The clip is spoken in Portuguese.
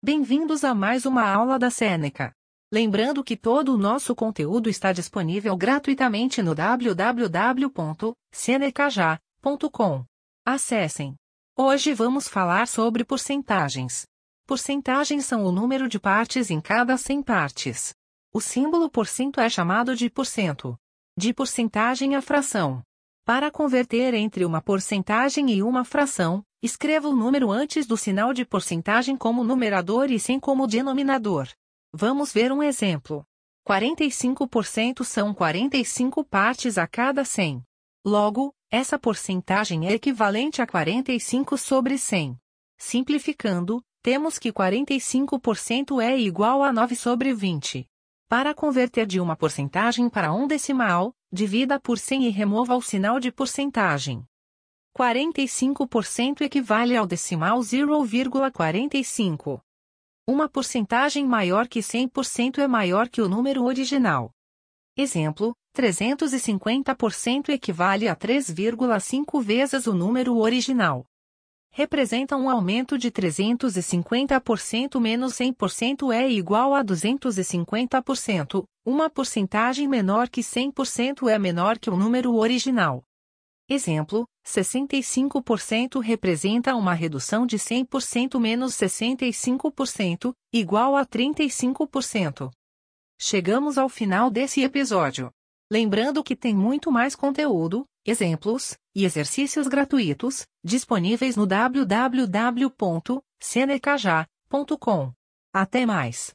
Bem-vindos a mais uma aula da Seneca. Lembrando que todo o nosso conteúdo está disponível gratuitamente no www.senecaja.com. Acessem. Hoje vamos falar sobre porcentagens. Porcentagens são o número de partes em cada 100 partes. O símbolo porcento é chamado de porcento. De porcentagem a fração. Para converter entre uma porcentagem e uma fração, escreva o número antes do sinal de porcentagem como numerador e 100 como denominador. Vamos ver um exemplo. 45% são 45 partes a cada 100. Logo, essa porcentagem é equivalente a 45 sobre 100. Simplificando, temos que 45% é igual a 9 sobre 20. Para converter de uma porcentagem para um decimal, divida por 100 e remova o sinal de porcentagem. 45% equivale ao decimal 0,45. Uma porcentagem maior que 100% é maior que o número original. Exemplo: 350% equivale a 3,5 vezes o número original. Representa um aumento de 350% menos 100% é igual a 250%. Uma porcentagem menor que 100% é menor que o número original. Exemplo: 65% representa uma redução de 100% menos 65%, igual a 35%. Chegamos ao final desse episódio. Lembrando que tem muito mais conteúdo, exemplos e exercícios gratuitos disponíveis no www.senecaja.com. Até mais!